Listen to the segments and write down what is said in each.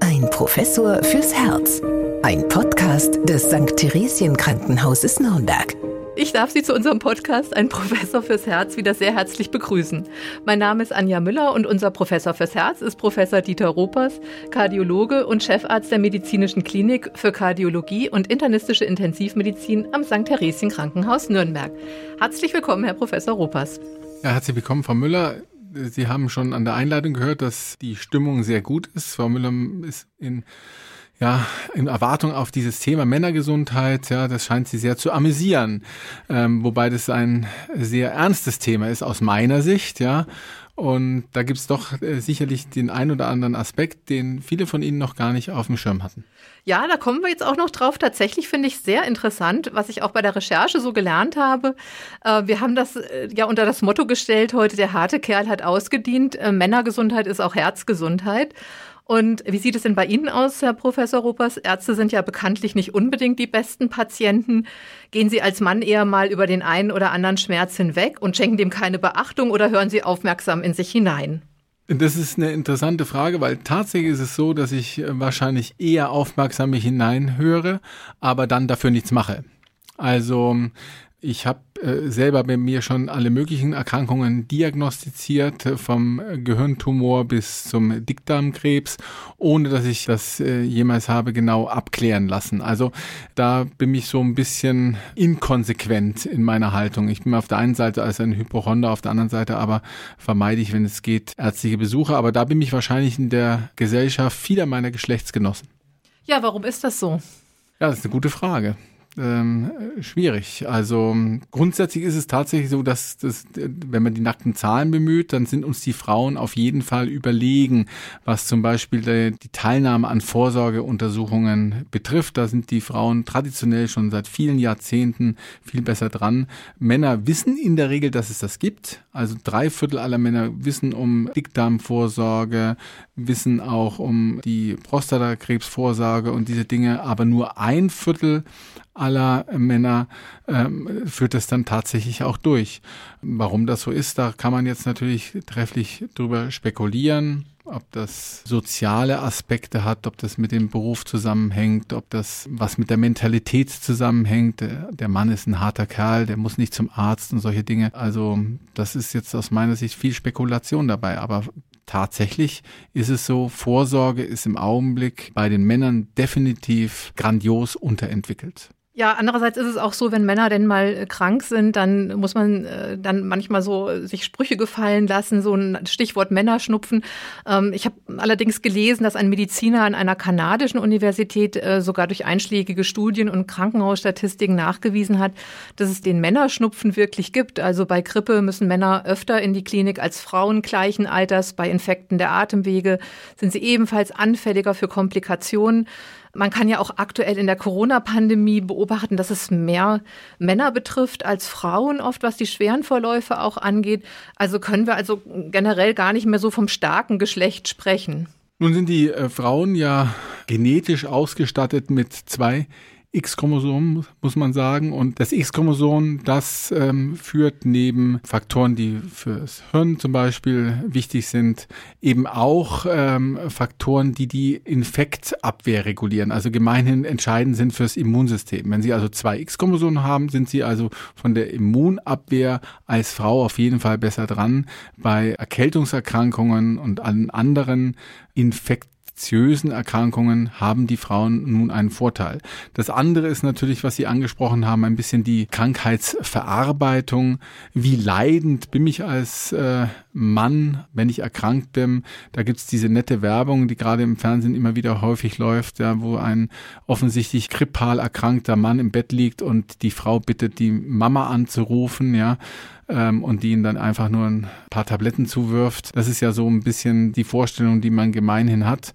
Ein Professor fürs Herz. Ein Podcast des St. Theresien Krankenhauses Nürnberg. Ich darf Sie zu unserem Podcast Ein Professor fürs Herz wieder sehr herzlich begrüßen. Mein Name ist Anja Müller und unser Professor fürs Herz ist Professor Dieter Ropers, Kardiologe und Chefarzt der Medizinischen Klinik für Kardiologie und internistische Intensivmedizin am St. Theresien Krankenhaus Nürnberg. Herzlich willkommen, Herr Professor Ropers. Ja, herzlich willkommen, Frau Müller. Sie haben schon an der Einleitung gehört, dass die Stimmung sehr gut ist. Frau Müller ist in ja, in Erwartung auf dieses Thema Männergesundheit, ja, das scheint sie sehr zu amüsieren, ähm, wobei das ein sehr ernstes Thema ist aus meiner Sicht, ja. Und da gibt's doch äh, sicherlich den ein oder anderen Aspekt, den viele von Ihnen noch gar nicht auf dem Schirm hatten. Ja, da kommen wir jetzt auch noch drauf. Tatsächlich finde ich sehr interessant, was ich auch bei der Recherche so gelernt habe. Äh, wir haben das äh, ja unter das Motto gestellt heute, der harte Kerl hat ausgedient. Äh, Männergesundheit ist auch Herzgesundheit. Und wie sieht es denn bei Ihnen aus, Herr Professor Ruppers? Ärzte sind ja bekanntlich nicht unbedingt die besten Patienten. Gehen Sie als Mann eher mal über den einen oder anderen Schmerz hinweg und schenken dem keine Beachtung oder hören Sie aufmerksam in sich hinein? Das ist eine interessante Frage, weil tatsächlich ist es so, dass ich wahrscheinlich eher aufmerksam mich hineinhöre, aber dann dafür nichts mache. Also ich habe äh, selber bei mir schon alle möglichen Erkrankungen diagnostiziert, äh, vom Gehirntumor bis zum Dickdarmkrebs, ohne dass ich das äh, jemals habe genau abklären lassen. Also da bin ich so ein bisschen inkonsequent in meiner Haltung. Ich bin auf der einen Seite als ein Hypochonder, auf der anderen Seite aber vermeide ich, wenn es geht, ärztliche Besuche. Aber da bin ich wahrscheinlich in der Gesellschaft vieler meiner Geschlechtsgenossen. Ja, warum ist das so? Ja, das ist eine gute Frage ähm, schwierig. Also grundsätzlich ist es tatsächlich so, dass das, wenn man die nackten Zahlen bemüht, dann sind uns die Frauen auf jeden Fall überlegen, was zum Beispiel die, die Teilnahme an Vorsorgeuntersuchungen betrifft. Da sind die Frauen traditionell schon seit vielen Jahrzehnten viel besser dran. Männer wissen in der Regel, dass es das gibt. Also drei Viertel aller Männer wissen um Dickdarmvorsorge, wissen auch um die Prostatakrebsvorsorge und diese Dinge, aber nur ein Viertel aller Männer ähm, führt es dann tatsächlich auch durch. Warum das so ist, da kann man jetzt natürlich trefflich drüber spekulieren ob das soziale Aspekte hat, ob das mit dem Beruf zusammenhängt, ob das was mit der Mentalität zusammenhängt. Der Mann ist ein harter Kerl, der muss nicht zum Arzt und solche Dinge. Also das ist jetzt aus meiner Sicht viel Spekulation dabei. Aber tatsächlich ist es so, Vorsorge ist im Augenblick bei den Männern definitiv grandios unterentwickelt. Ja, andererseits ist es auch so, wenn Männer denn mal äh, krank sind, dann muss man äh, dann manchmal so äh, sich Sprüche gefallen lassen, so ein Stichwort Männerschnupfen. Ähm, ich habe allerdings gelesen, dass ein Mediziner an einer kanadischen Universität äh, sogar durch einschlägige Studien und Krankenhausstatistiken nachgewiesen hat, dass es den Männerschnupfen wirklich gibt. Also bei Grippe müssen Männer öfter in die Klinik als Frauen gleichen Alters. Bei Infekten der Atemwege sind sie ebenfalls anfälliger für Komplikationen. Man kann ja auch aktuell in der Corona-Pandemie beobachten, dass es mehr Männer betrifft als Frauen oft, was die schweren Vorläufe auch angeht. Also können wir also generell gar nicht mehr so vom starken Geschlecht sprechen. Nun sind die äh, Frauen ja genetisch ausgestattet mit zwei X-Chromosom, muss man sagen. Und das X-Chromosom, das ähm, führt neben Faktoren, die fürs Hirn zum Beispiel wichtig sind, eben auch ähm, Faktoren, die die Infektabwehr regulieren, also gemeinhin entscheidend sind fürs Immunsystem. Wenn Sie also zwei X-Chromosomen haben, sind Sie also von der Immunabwehr als Frau auf jeden Fall besser dran bei Erkältungserkrankungen und allen anderen Infektionen infektiösen Erkrankungen haben die Frauen nun einen Vorteil. Das andere ist natürlich, was Sie angesprochen haben, ein bisschen die Krankheitsverarbeitung. Wie leidend bin ich als äh, Mann, wenn ich erkrankt bin? Da gibt's diese nette Werbung, die gerade im Fernsehen immer wieder häufig läuft, ja, wo ein offensichtlich grippal erkrankter Mann im Bett liegt und die Frau bittet, die Mama anzurufen, ja ähm, und die ihnen dann einfach nur ein paar Tabletten zuwirft. Das ist ja so ein bisschen die Vorstellung, die man gemeinhin hat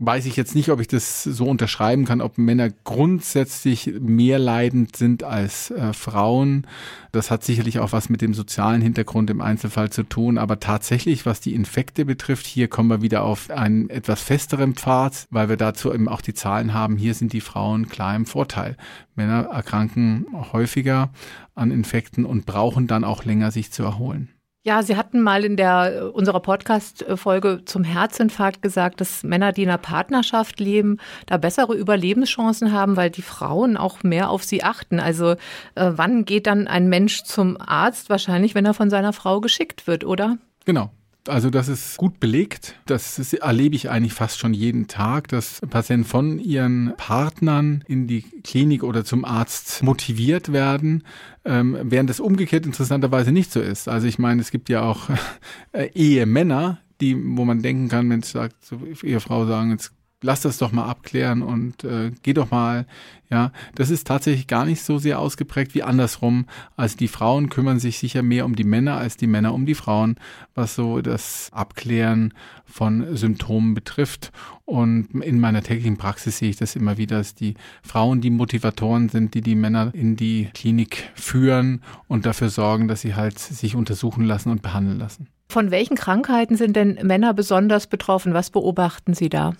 weiß ich jetzt nicht, ob ich das so unterschreiben kann, ob Männer grundsätzlich mehr leidend sind als äh, Frauen. Das hat sicherlich auch was mit dem sozialen Hintergrund im Einzelfall zu tun. Aber tatsächlich, was die Infekte betrifft, hier kommen wir wieder auf einen etwas festeren Pfad, weil wir dazu eben auch die Zahlen haben. Hier sind die Frauen klar im Vorteil. Männer erkranken häufiger an Infekten und brauchen dann auch länger sich zu erholen. Ja, Sie hatten mal in der unserer Podcast-Folge zum Herzinfarkt gesagt, dass Männer, die in einer Partnerschaft leben, da bessere Überlebenschancen haben, weil die Frauen auch mehr auf sie achten. Also äh, wann geht dann ein Mensch zum Arzt? Wahrscheinlich, wenn er von seiner Frau geschickt wird, oder? Genau. Also das ist gut belegt. Das ist, erlebe ich eigentlich fast schon jeden Tag, dass Patienten von ihren Partnern in die Klinik oder zum Arzt motiviert werden, ähm, während das umgekehrt interessanterweise nicht so ist. Also ich meine, es gibt ja auch äh, Ehemänner, die, wo man denken kann, wenn es sagt, ihre Frau sagen, jetzt lass das doch mal abklären und äh, geh doch mal. Ja, das ist tatsächlich gar nicht so sehr ausgeprägt wie andersrum. Also die Frauen kümmern sich sicher mehr um die Männer als die Männer um die Frauen, was so das Abklären von Symptomen betrifft. Und in meiner täglichen Praxis sehe ich das immer wieder, dass die Frauen die Motivatoren sind, die die Männer in die Klinik führen und dafür sorgen, dass sie halt sich untersuchen lassen und behandeln lassen. Von welchen Krankheiten sind denn Männer besonders betroffen? Was beobachten Sie da?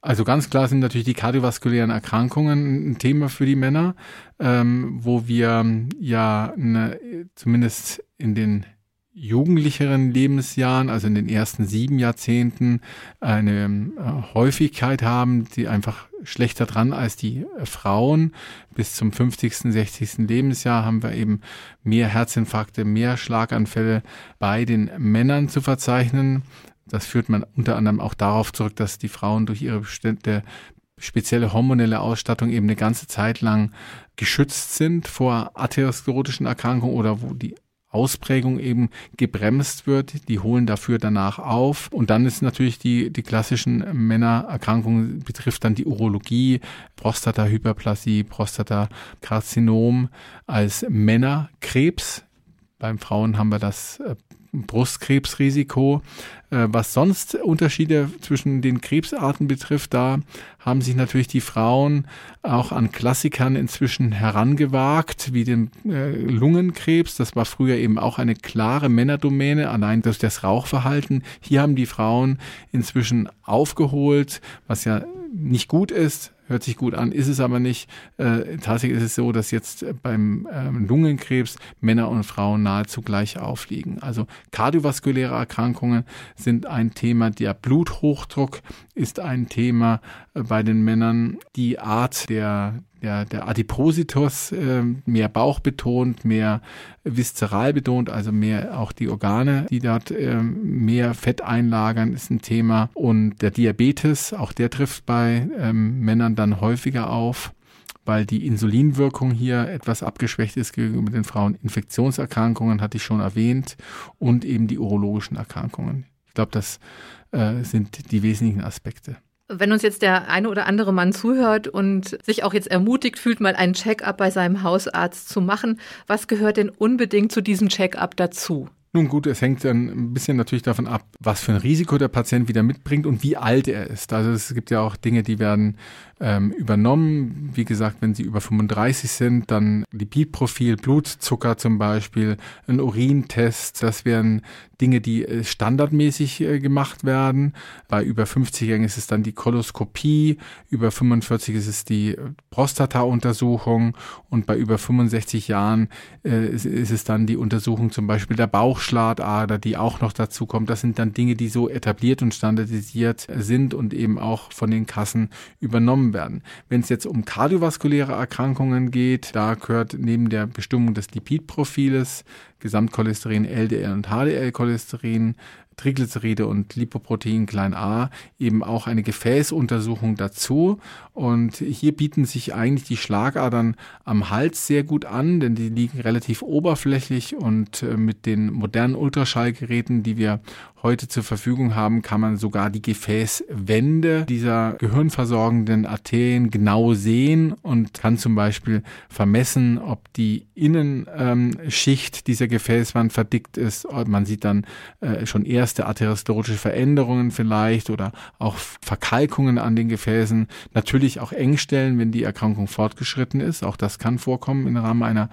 Also ganz klar sind natürlich die kardiovaskulären Erkrankungen ein Thema für die Männer, ähm, wo wir ja eine, zumindest in den jugendlicheren Lebensjahren, also in den ersten sieben Jahrzehnten, eine äh, Häufigkeit haben, die einfach schlechter dran als die äh, Frauen. Bis zum 50., 60. Lebensjahr haben wir eben mehr Herzinfarkte, mehr Schlaganfälle bei den Männern zu verzeichnen. Das führt man unter anderem auch darauf zurück, dass die Frauen durch ihre bestimmte spezielle hormonelle Ausstattung eben eine ganze Zeit lang geschützt sind vor atherosklerotischen Erkrankungen oder wo die Ausprägung eben gebremst wird. Die holen dafür danach auf. Und dann ist natürlich die, die klassischen Männererkrankungen betrifft dann die Urologie, Prostatahyperplasie, Prostatakarzinom als Männerkrebs. Beim Frauen haben wir das äh, Brustkrebsrisiko. Äh, was sonst Unterschiede zwischen den Krebsarten betrifft, da haben sich natürlich die Frauen auch an Klassikern inzwischen herangewagt, wie den äh, Lungenkrebs. Das war früher eben auch eine klare Männerdomäne, allein durch das Rauchverhalten. Hier haben die Frauen inzwischen aufgeholt, was ja nicht gut ist hört sich gut an, ist es aber nicht. Äh, tatsächlich ist es so, dass jetzt beim ähm, Lungenkrebs Männer und Frauen nahezu gleich aufliegen. Also kardiovaskuläre Erkrankungen sind ein Thema, der Bluthochdruck ist ein Thema äh, bei den Männern. Die Art der der, der Adipositus äh, mehr Bauch betont, mehr viszeral betont, also mehr auch die Organe, die dort äh, mehr Fett einlagern, ist ein Thema. Und der Diabetes, auch der trifft bei ähm, Männern dann häufiger auf weil die Insulinwirkung hier etwas abgeschwächt ist gegenüber den Frauen. Infektionserkrankungen hatte ich schon erwähnt und eben die urologischen Erkrankungen. Ich glaube, das äh, sind die wesentlichen Aspekte. Wenn uns jetzt der eine oder andere Mann zuhört und sich auch jetzt ermutigt fühlt, mal einen Check-up bei seinem Hausarzt zu machen, was gehört denn unbedingt zu diesem Check-up dazu? Nun gut, es hängt dann ein bisschen natürlich davon ab, was für ein Risiko der Patient wieder mitbringt und wie alt er ist. Also es gibt ja auch Dinge, die werden ähm, übernommen. Wie gesagt, wenn sie über 35 sind, dann Lipidprofil, Blutzucker zum Beispiel, ein Urintest. Das wären Dinge, die äh, standardmäßig äh, gemacht werden. Bei über 50-Jährigen ist es dann die Koloskopie, über 45 ist es die Prostata-Untersuchung und bei über 65 Jahren äh, ist, es dann die Untersuchung zum Beispiel der Bauch Bauchschlagader, die auch noch dazu kommt. Das sind dann Dinge, die so etabliert und standardisiert sind und eben auch von den Kassen übernommen werden. Wenn es jetzt um kardiovaskuläre Erkrankungen geht, da gehört neben der Bestimmung des Lipidprofiles Gesamtcholesterin, LDL und HDL-Cholesterin, Triglyceride und Lipoprotein klein a eben auch eine Gefäßuntersuchung dazu. Und hier bieten sich eigentlich die Schlagadern am Hals sehr gut an, denn die liegen relativ oberflächlich und äh, mit den modernen Ultraschallgeräten, die wir heute zur Verfügung haben, kann man sogar die Gefäßwände dieser gehirnversorgenden Arterien genau sehen und kann zum Beispiel vermessen, ob die Innenschicht dieser Gefäßwand verdickt ist. Man sieht dann äh, schon erste arteriosklerotische Veränderungen vielleicht oder auch Verkalkungen an den Gefäßen. Natürlich auch Engstellen, wenn die Erkrankung fortgeschritten ist. Auch das kann vorkommen im Rahmen einer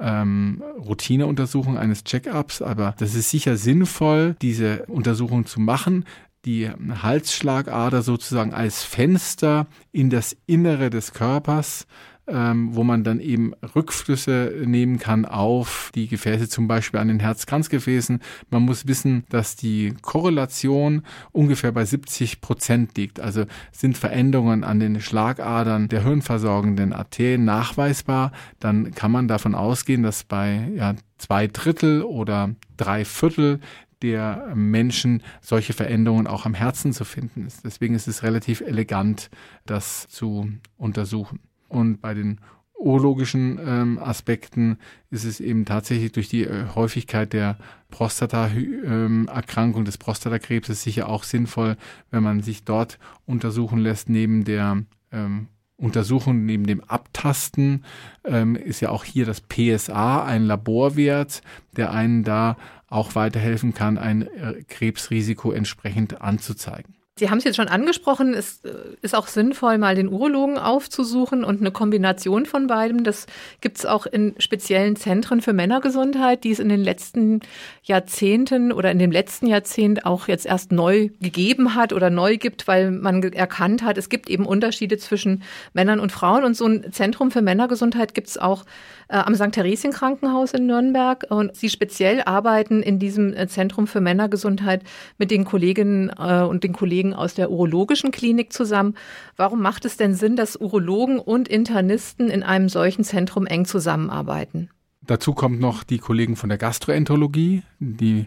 ähm, Routineuntersuchung eines Check-ups, aber das ist sicher sinnvoll, diese Untersuchung zu machen, die Halsschlagader sozusagen als Fenster in das Innere des Körpers ähm, wo man dann eben Rückflüsse nehmen kann auf die Gefäße, zum Beispiel an den Herzkranzgefäßen. Man muss wissen, dass die Korrelation ungefähr bei 70 Prozent liegt. Also sind Veränderungen an den Schlagadern der hirnversorgenden Arterien nachweisbar, dann kann man davon ausgehen, dass bei ja, zwei Drittel oder drei Viertel der Menschen solche Veränderungen auch am Herzen zu finden ist. Deswegen ist es relativ elegant, das zu untersuchen. Und bei den urologischen ähm, Aspekten ist es eben tatsächlich durch die äh, Häufigkeit der Prostata-Erkrankung ähm, des Prostatakrebses sicher auch sinnvoll, wenn man sich dort untersuchen lässt neben der ähm, Untersuchung neben dem Abtasten ähm, ist ja auch hier das PSA ein Laborwert, der einen da auch weiterhelfen kann, ein äh, Krebsrisiko entsprechend anzuzeigen. Sie haben es jetzt schon angesprochen, es äh, ist auch sinnvoll, mal den Urologen aufzusuchen und eine Kombination von beidem. Das gibt es auch in speziellen Zentren für Männergesundheit, die es in den letzten Jahrzehnten oder in dem letzten Jahrzehnt auch jetzt erst neu gegeben hat oder neu gibt, weil man erkannt hat, es gibt eben Unterschiede zwischen Männern und Frauen. Und so ein Zentrum für Männergesundheit gibt es auch äh, am St. Theresien Krankenhaus in Nürnberg. Und Sie speziell arbeiten in diesem äh, Zentrum für Männergesundheit mit den Kolleginnen und den Kollegen aus der urologischen Klinik zusammen. Warum macht es denn Sinn, dass Urologen und Internisten in einem solchen Zentrum eng zusammenarbeiten? Dazu kommt noch die Kollegen von der Gastroenterologie, die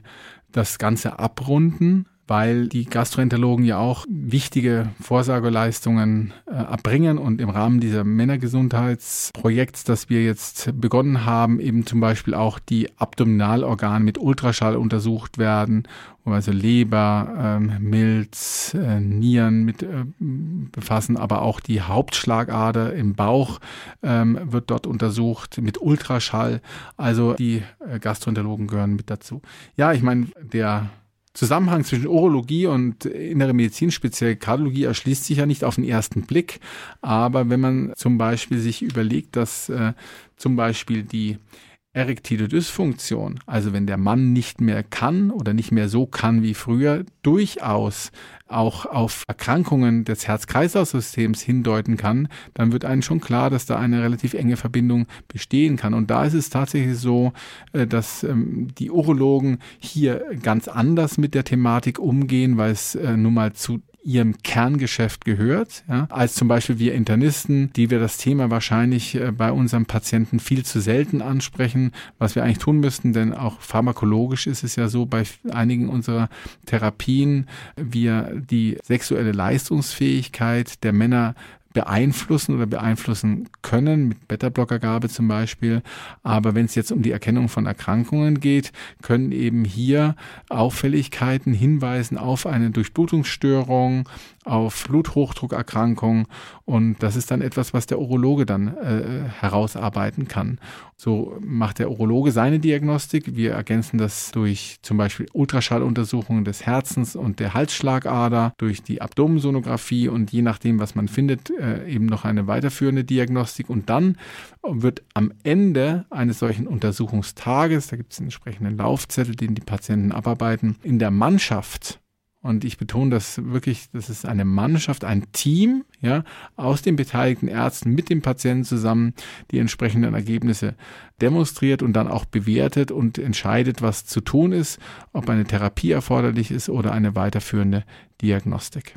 das Ganze abrunden weil die Gastroenterologen ja auch wichtige Vorsageleistungen äh, erbringen und im Rahmen dieser Männergesundheitsprojekts, das wir jetzt begonnen haben, eben zum Beispiel auch die Abdominalorgane mit Ultraschall untersucht werden, wo also Leber, ähm, Milz, äh, Nieren mit äh, befassen, aber auch die Hauptschlagader im Bauch ähm, wird dort untersucht mit Ultraschall. Also die äh, Gastroenterologen gehören mit dazu. Ja, ich meine, der Zusammenhang zwischen Urologie und innere Medizin, speziell Kardiologie, erschließt sich ja nicht auf den ersten Blick. Aber wenn man zum Beispiel sich überlegt, dass äh, zum Beispiel die erektile Dysfunktion, also wenn der Mann nicht mehr kann oder nicht mehr so kann wie früher, durchaus auch auf Erkrankungen des Herz-Kreislauf-Systems hindeuten kann, dann wird einem schon klar, dass da eine relativ enge Verbindung bestehen kann. Und da ist es tatsächlich so, äh, dass ähm, die Urologen hier ganz anders mit der Thematik umgehen, weil es äh, nun mal zu ihrem Kerngeschäft gehört, ja, als zum Beispiel wir Internisten, die wir das Thema wahrscheinlich äh, bei unserem Patienten viel zu selten ansprechen, was wir eigentlich tun müssten, denn auch pharmakologisch ist es ja so, bei einigen unserer Therapien wir die sexuelle Leistungsfähigkeit der Männer beeinflussen oder beeinflussen können, mit Beta-Blockergabe zum Beispiel. Aber wenn es jetzt um die Erkennung von Erkrankungen geht, können eben hier Auffälligkeiten hinweisen auf eine Durchblutungsstörung, auf Bluthochdruckerkrankung und das ist dann etwas, was der Urologe dann äh, herausarbeiten kann. So macht der Urologe seine Diagnostik. Wir ergänzen das durch zum Beispiel Ultraschalluntersuchungen des Herzens und der Halsschlagader, durch die Abdomensonographie und je nachdem, was man findet, äh, eben noch eine weiterführende Diagnostik. Und dann wird am Ende eines solchen Untersuchungstages, da gibt es einen entsprechenden Laufzettel, den die Patienten abarbeiten, in der Mannschaft und ich betone das wirklich, das ist eine Mannschaft, ein Team, ja, aus den beteiligten Ärzten mit dem Patienten zusammen, die entsprechenden Ergebnisse demonstriert und dann auch bewertet und entscheidet, was zu tun ist, ob eine Therapie erforderlich ist oder eine weiterführende Diagnostik.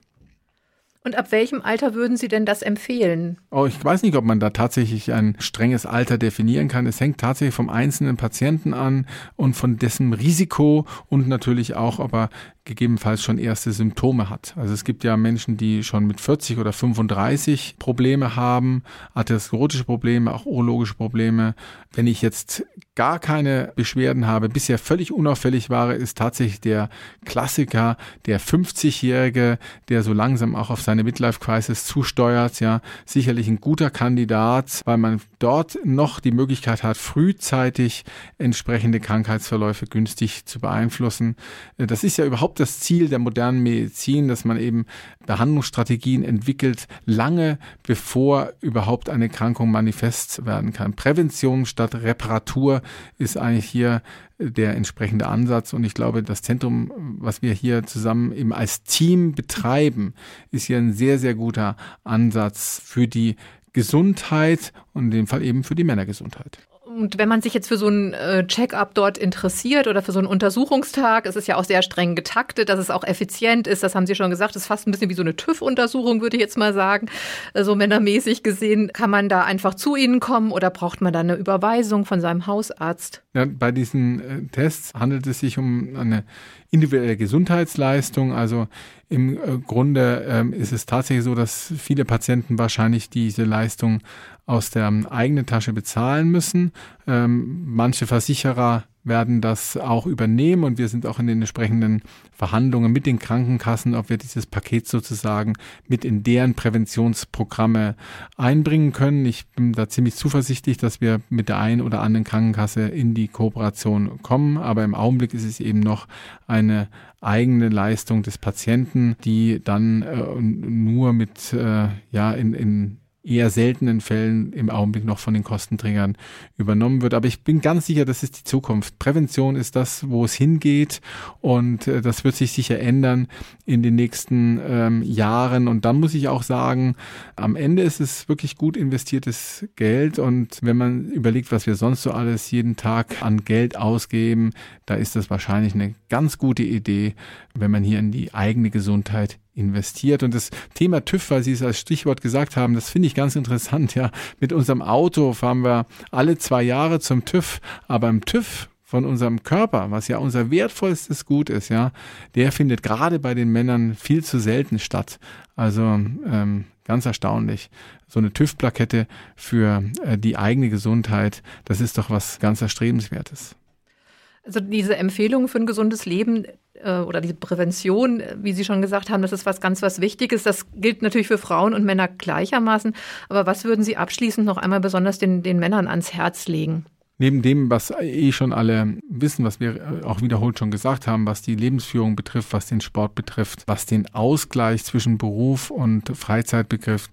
Und ab welchem Alter würden Sie denn das empfehlen? Oh, ich weiß nicht, ob man da tatsächlich ein strenges Alter definieren kann. Es hängt tatsächlich vom einzelnen Patienten an und von dessen Risiko und natürlich auch, ob er gegebenenfalls schon erste Symptome hat. Also es gibt ja Menschen, die schon mit 40 oder 35 Probleme haben, atherosklerotische Probleme, auch urologische Probleme. Wenn ich jetzt gar keine Beschwerden habe, bisher völlig unauffällig war, ist tatsächlich der Klassiker, der 50-Jährige, der so langsam auch auf seine Midlife-Crisis zusteuert, ja, sicherlich ein guter Kandidat, weil man dort noch die Möglichkeit hat, frühzeitig entsprechende Krankheitsverläufe günstig zu beeinflussen. Das ist ja überhaupt überhaupt das Ziel der modernen Medizin, dass man eben Behandlungsstrategien entwickelt, lange bevor überhaupt eine Krankung manifest werden kann. Prävention statt Reparatur ist eigentlich hier der entsprechende Ansatz. Und ich glaube, das Zentrum, was wir hier zusammen eben als Team betreiben, ist hier ein sehr, sehr guter Ansatz für die Gesundheit und in dem Fall eben für die Männergesundheit. Und wenn man sich jetzt für so einen äh, Check-up dort interessiert oder für so einen Untersuchungstag, es ist ja auch sehr streng getaktet, dass es auch effizient ist, das haben Sie schon gesagt, ist fast ein bisschen wie so eine TÜV-Untersuchung, würde ich jetzt mal sagen. So also männermäßig gesehen, kann man da einfach zu Ihnen kommen oder braucht man da eine Überweisung von seinem Hausarzt? Ja, bei diesen äh, Tests handelt es sich um eine individuelle Gesundheitsleistung. Also im äh, Grunde ähm, ist es tatsächlich so, dass viele Patienten wahrscheinlich diese Leistung aus der eigenen Tasche bezahlen müssen. Ähm, manche Versicherer werden das auch übernehmen und wir sind auch in den entsprechenden Verhandlungen mit den Krankenkassen, ob wir dieses Paket sozusagen mit in deren Präventionsprogramme einbringen können. Ich bin da ziemlich zuversichtlich, dass wir mit der einen oder anderen Krankenkasse in die Kooperation kommen, aber im Augenblick ist es eben noch eine eigene Leistung des Patienten, die dann äh, nur mit äh, ja in, in eher seltenen Fällen im Augenblick noch von den Kostenträgern übernommen wird. Aber ich bin ganz sicher, das ist die Zukunft. Prävention ist das, wo es hingeht und äh, das wird sich sicher ändern in den nächsten ähm, Jahren. Und dann muss ich auch sagen, am Ende ist es wirklich gut investiertes Geld und wenn man überlegt, was wir sonst so alles jeden Tag an Geld ausgeben, da ist das wahrscheinlich eine ganz gute Idee, wenn man hier in die eigene Gesundheit investiert. Und das Thema TÜV, weil Sie es als Stichwort gesagt haben, das finde ich ganz interessant. Ja, mit unserem Auto fahren wir alle zwei Jahre zum TÜV, aber im TÜV von unserem Körper, was ja unser wertvollstes Gut ist, ja, der findet gerade bei den Männern viel zu selten statt. Also ähm, ganz erstaunlich. So eine TÜV-Plakette für äh, die eigene Gesundheit, das ist doch was ganz Erstrebenswertes. Also diese Empfehlung für ein gesundes Leben oder diese Prävention, wie Sie schon gesagt haben, das ist was ganz was Wichtiges. Das gilt natürlich für Frauen und Männer gleichermaßen. Aber was würden Sie abschließend noch einmal besonders den, den Männern ans Herz legen? Neben dem, was eh schon alle wissen, was wir auch wiederholt schon gesagt haben, was die Lebensführung betrifft, was den Sport betrifft, was den Ausgleich zwischen Beruf und Freizeit betrifft,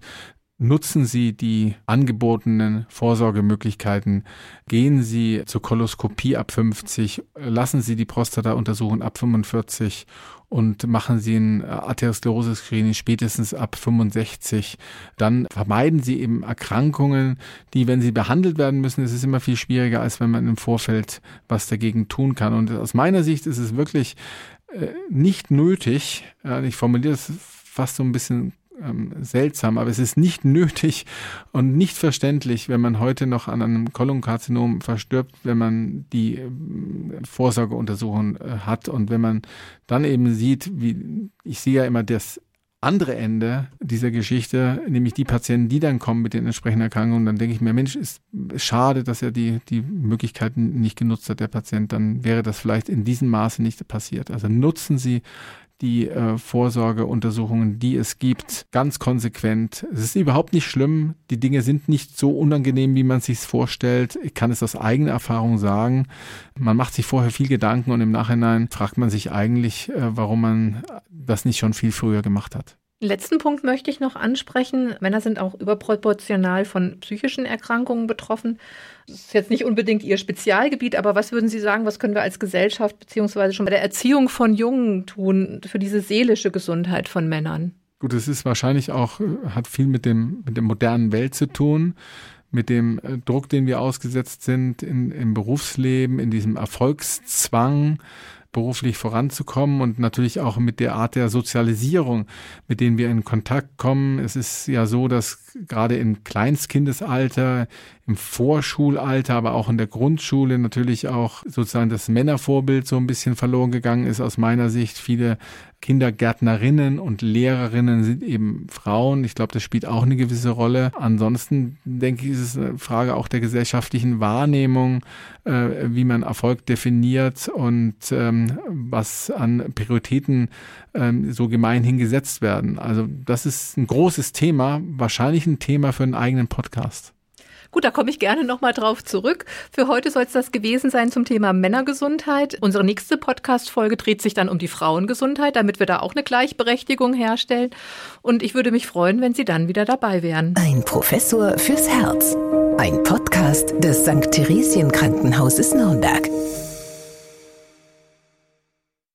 Nutzen Sie die angebotenen Vorsorgemöglichkeiten. Gehen Sie zur Koloskopie ab 50. Lassen Sie die Prostata untersuchen ab 45 und machen Sie ein Arteriosklerose-Screening spätestens ab 65. Dann vermeiden Sie eben Erkrankungen, die, wenn sie behandelt werden müssen, ist es immer viel schwieriger, als wenn man im Vorfeld was dagegen tun kann. Und aus meiner Sicht ist es wirklich äh, nicht nötig, ich formuliere es fast so ein bisschen ähm, seltsam, aber es ist nicht nötig und nicht verständlich, wenn man heute noch an einem Kolonkarzinom verstirbt, wenn man die ähm, Vorsorgeuntersuchung äh, hat und wenn man dann eben sieht, wie ich sehe ja immer das andere Ende dieser Geschichte, nämlich die Patienten, die dann kommen mit den entsprechenden Erkrankungen, dann denke ich mir, Mensch, ist schade, dass er die, die Möglichkeiten nicht genutzt hat, der Patient, dann wäre das vielleicht in diesem Maße nicht passiert. Also nutzen Sie die äh, Vorsorgeuntersuchungen, die es gibt, ganz konsequent. Es ist überhaupt nicht schlimm. Die Dinge sind nicht so unangenehm, wie man sich vorstellt. Ich kann es aus eigener Erfahrung sagen. Man macht sich vorher viel Gedanken und im Nachhinein fragt man sich eigentlich, äh, warum man das nicht schon viel früher gemacht hat. Letzten Punkt möchte ich noch ansprechen. Männer sind auch überproportional von psychischen Erkrankungen betroffen. Das ist jetzt nicht unbedingt Ihr Spezialgebiet, aber was würden Sie sagen, was können wir als Gesellschaft beziehungsweise schon bei der Erziehung von Jungen tun für diese seelische Gesundheit von Männern? Gut, es ist wahrscheinlich auch, hat viel mit dem, mit der modernen Welt zu tun mit dem äh, Druck, den wir ausgesetzt sind in, im Berufsleben, in diesem Erfolgszwang, beruflich voranzukommen und natürlich auch mit der Art der Sozialisierung, mit denen wir in Kontakt kommen. Es ist ja so, dass gerade im Kleinstkindesalter, im Vorschulalter, aber auch in der Grundschule natürlich auch sozusagen das Männervorbild so ein bisschen verloren gegangen ist aus meiner Sicht. Viele Kindergärtnerinnen und Lehrerinnen sind eben Frauen. Ich glaube, das spielt auch eine gewisse Rolle. Ansonsten denke ich, ist es eine Frage auch der gesellschaftlichen Wahrnehmung, äh, wie man Erfolg definiert und ähm, was an Prioritäten ähm, so gemeinhin gesetzt werden. Also das ist ein großes Thema, wahrscheinlich ein Thema für einen eigenen Podcast. Gut, da komme ich gerne nochmal drauf zurück. Für heute soll es das gewesen sein zum Thema Männergesundheit. Unsere nächste Podcast-Folge dreht sich dann um die Frauengesundheit, damit wir da auch eine Gleichberechtigung herstellen. Und ich würde mich freuen, wenn Sie dann wieder dabei wären. Ein Professor fürs Herz. Ein Podcast des St. Theresien Krankenhauses Nürnberg.